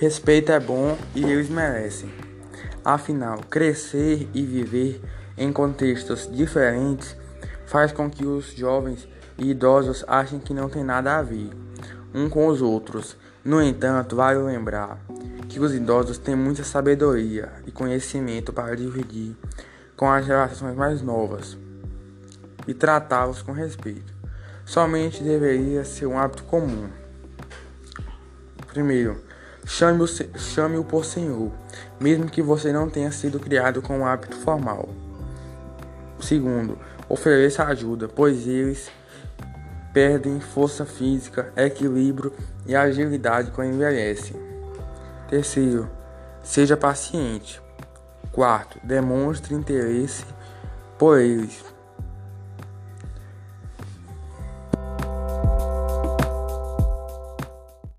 Respeito é bom e eles merecem. Afinal, crescer e viver em contextos diferentes faz com que os jovens e idosos achem que não tem nada a ver um com os outros. No entanto, vale lembrar que os idosos têm muita sabedoria e conhecimento para dividir com as gerações mais novas e tratá-los com respeito. Somente deveria ser um hábito comum. Primeiro, chame-o chame por senhor, mesmo que você não tenha sido criado com um hábito formal. Segundo, ofereça ajuda, pois eles perdem força física, equilíbrio e agilidade quando envelhecem. Terceiro, seja paciente. Quarto, demonstre interesse por eles.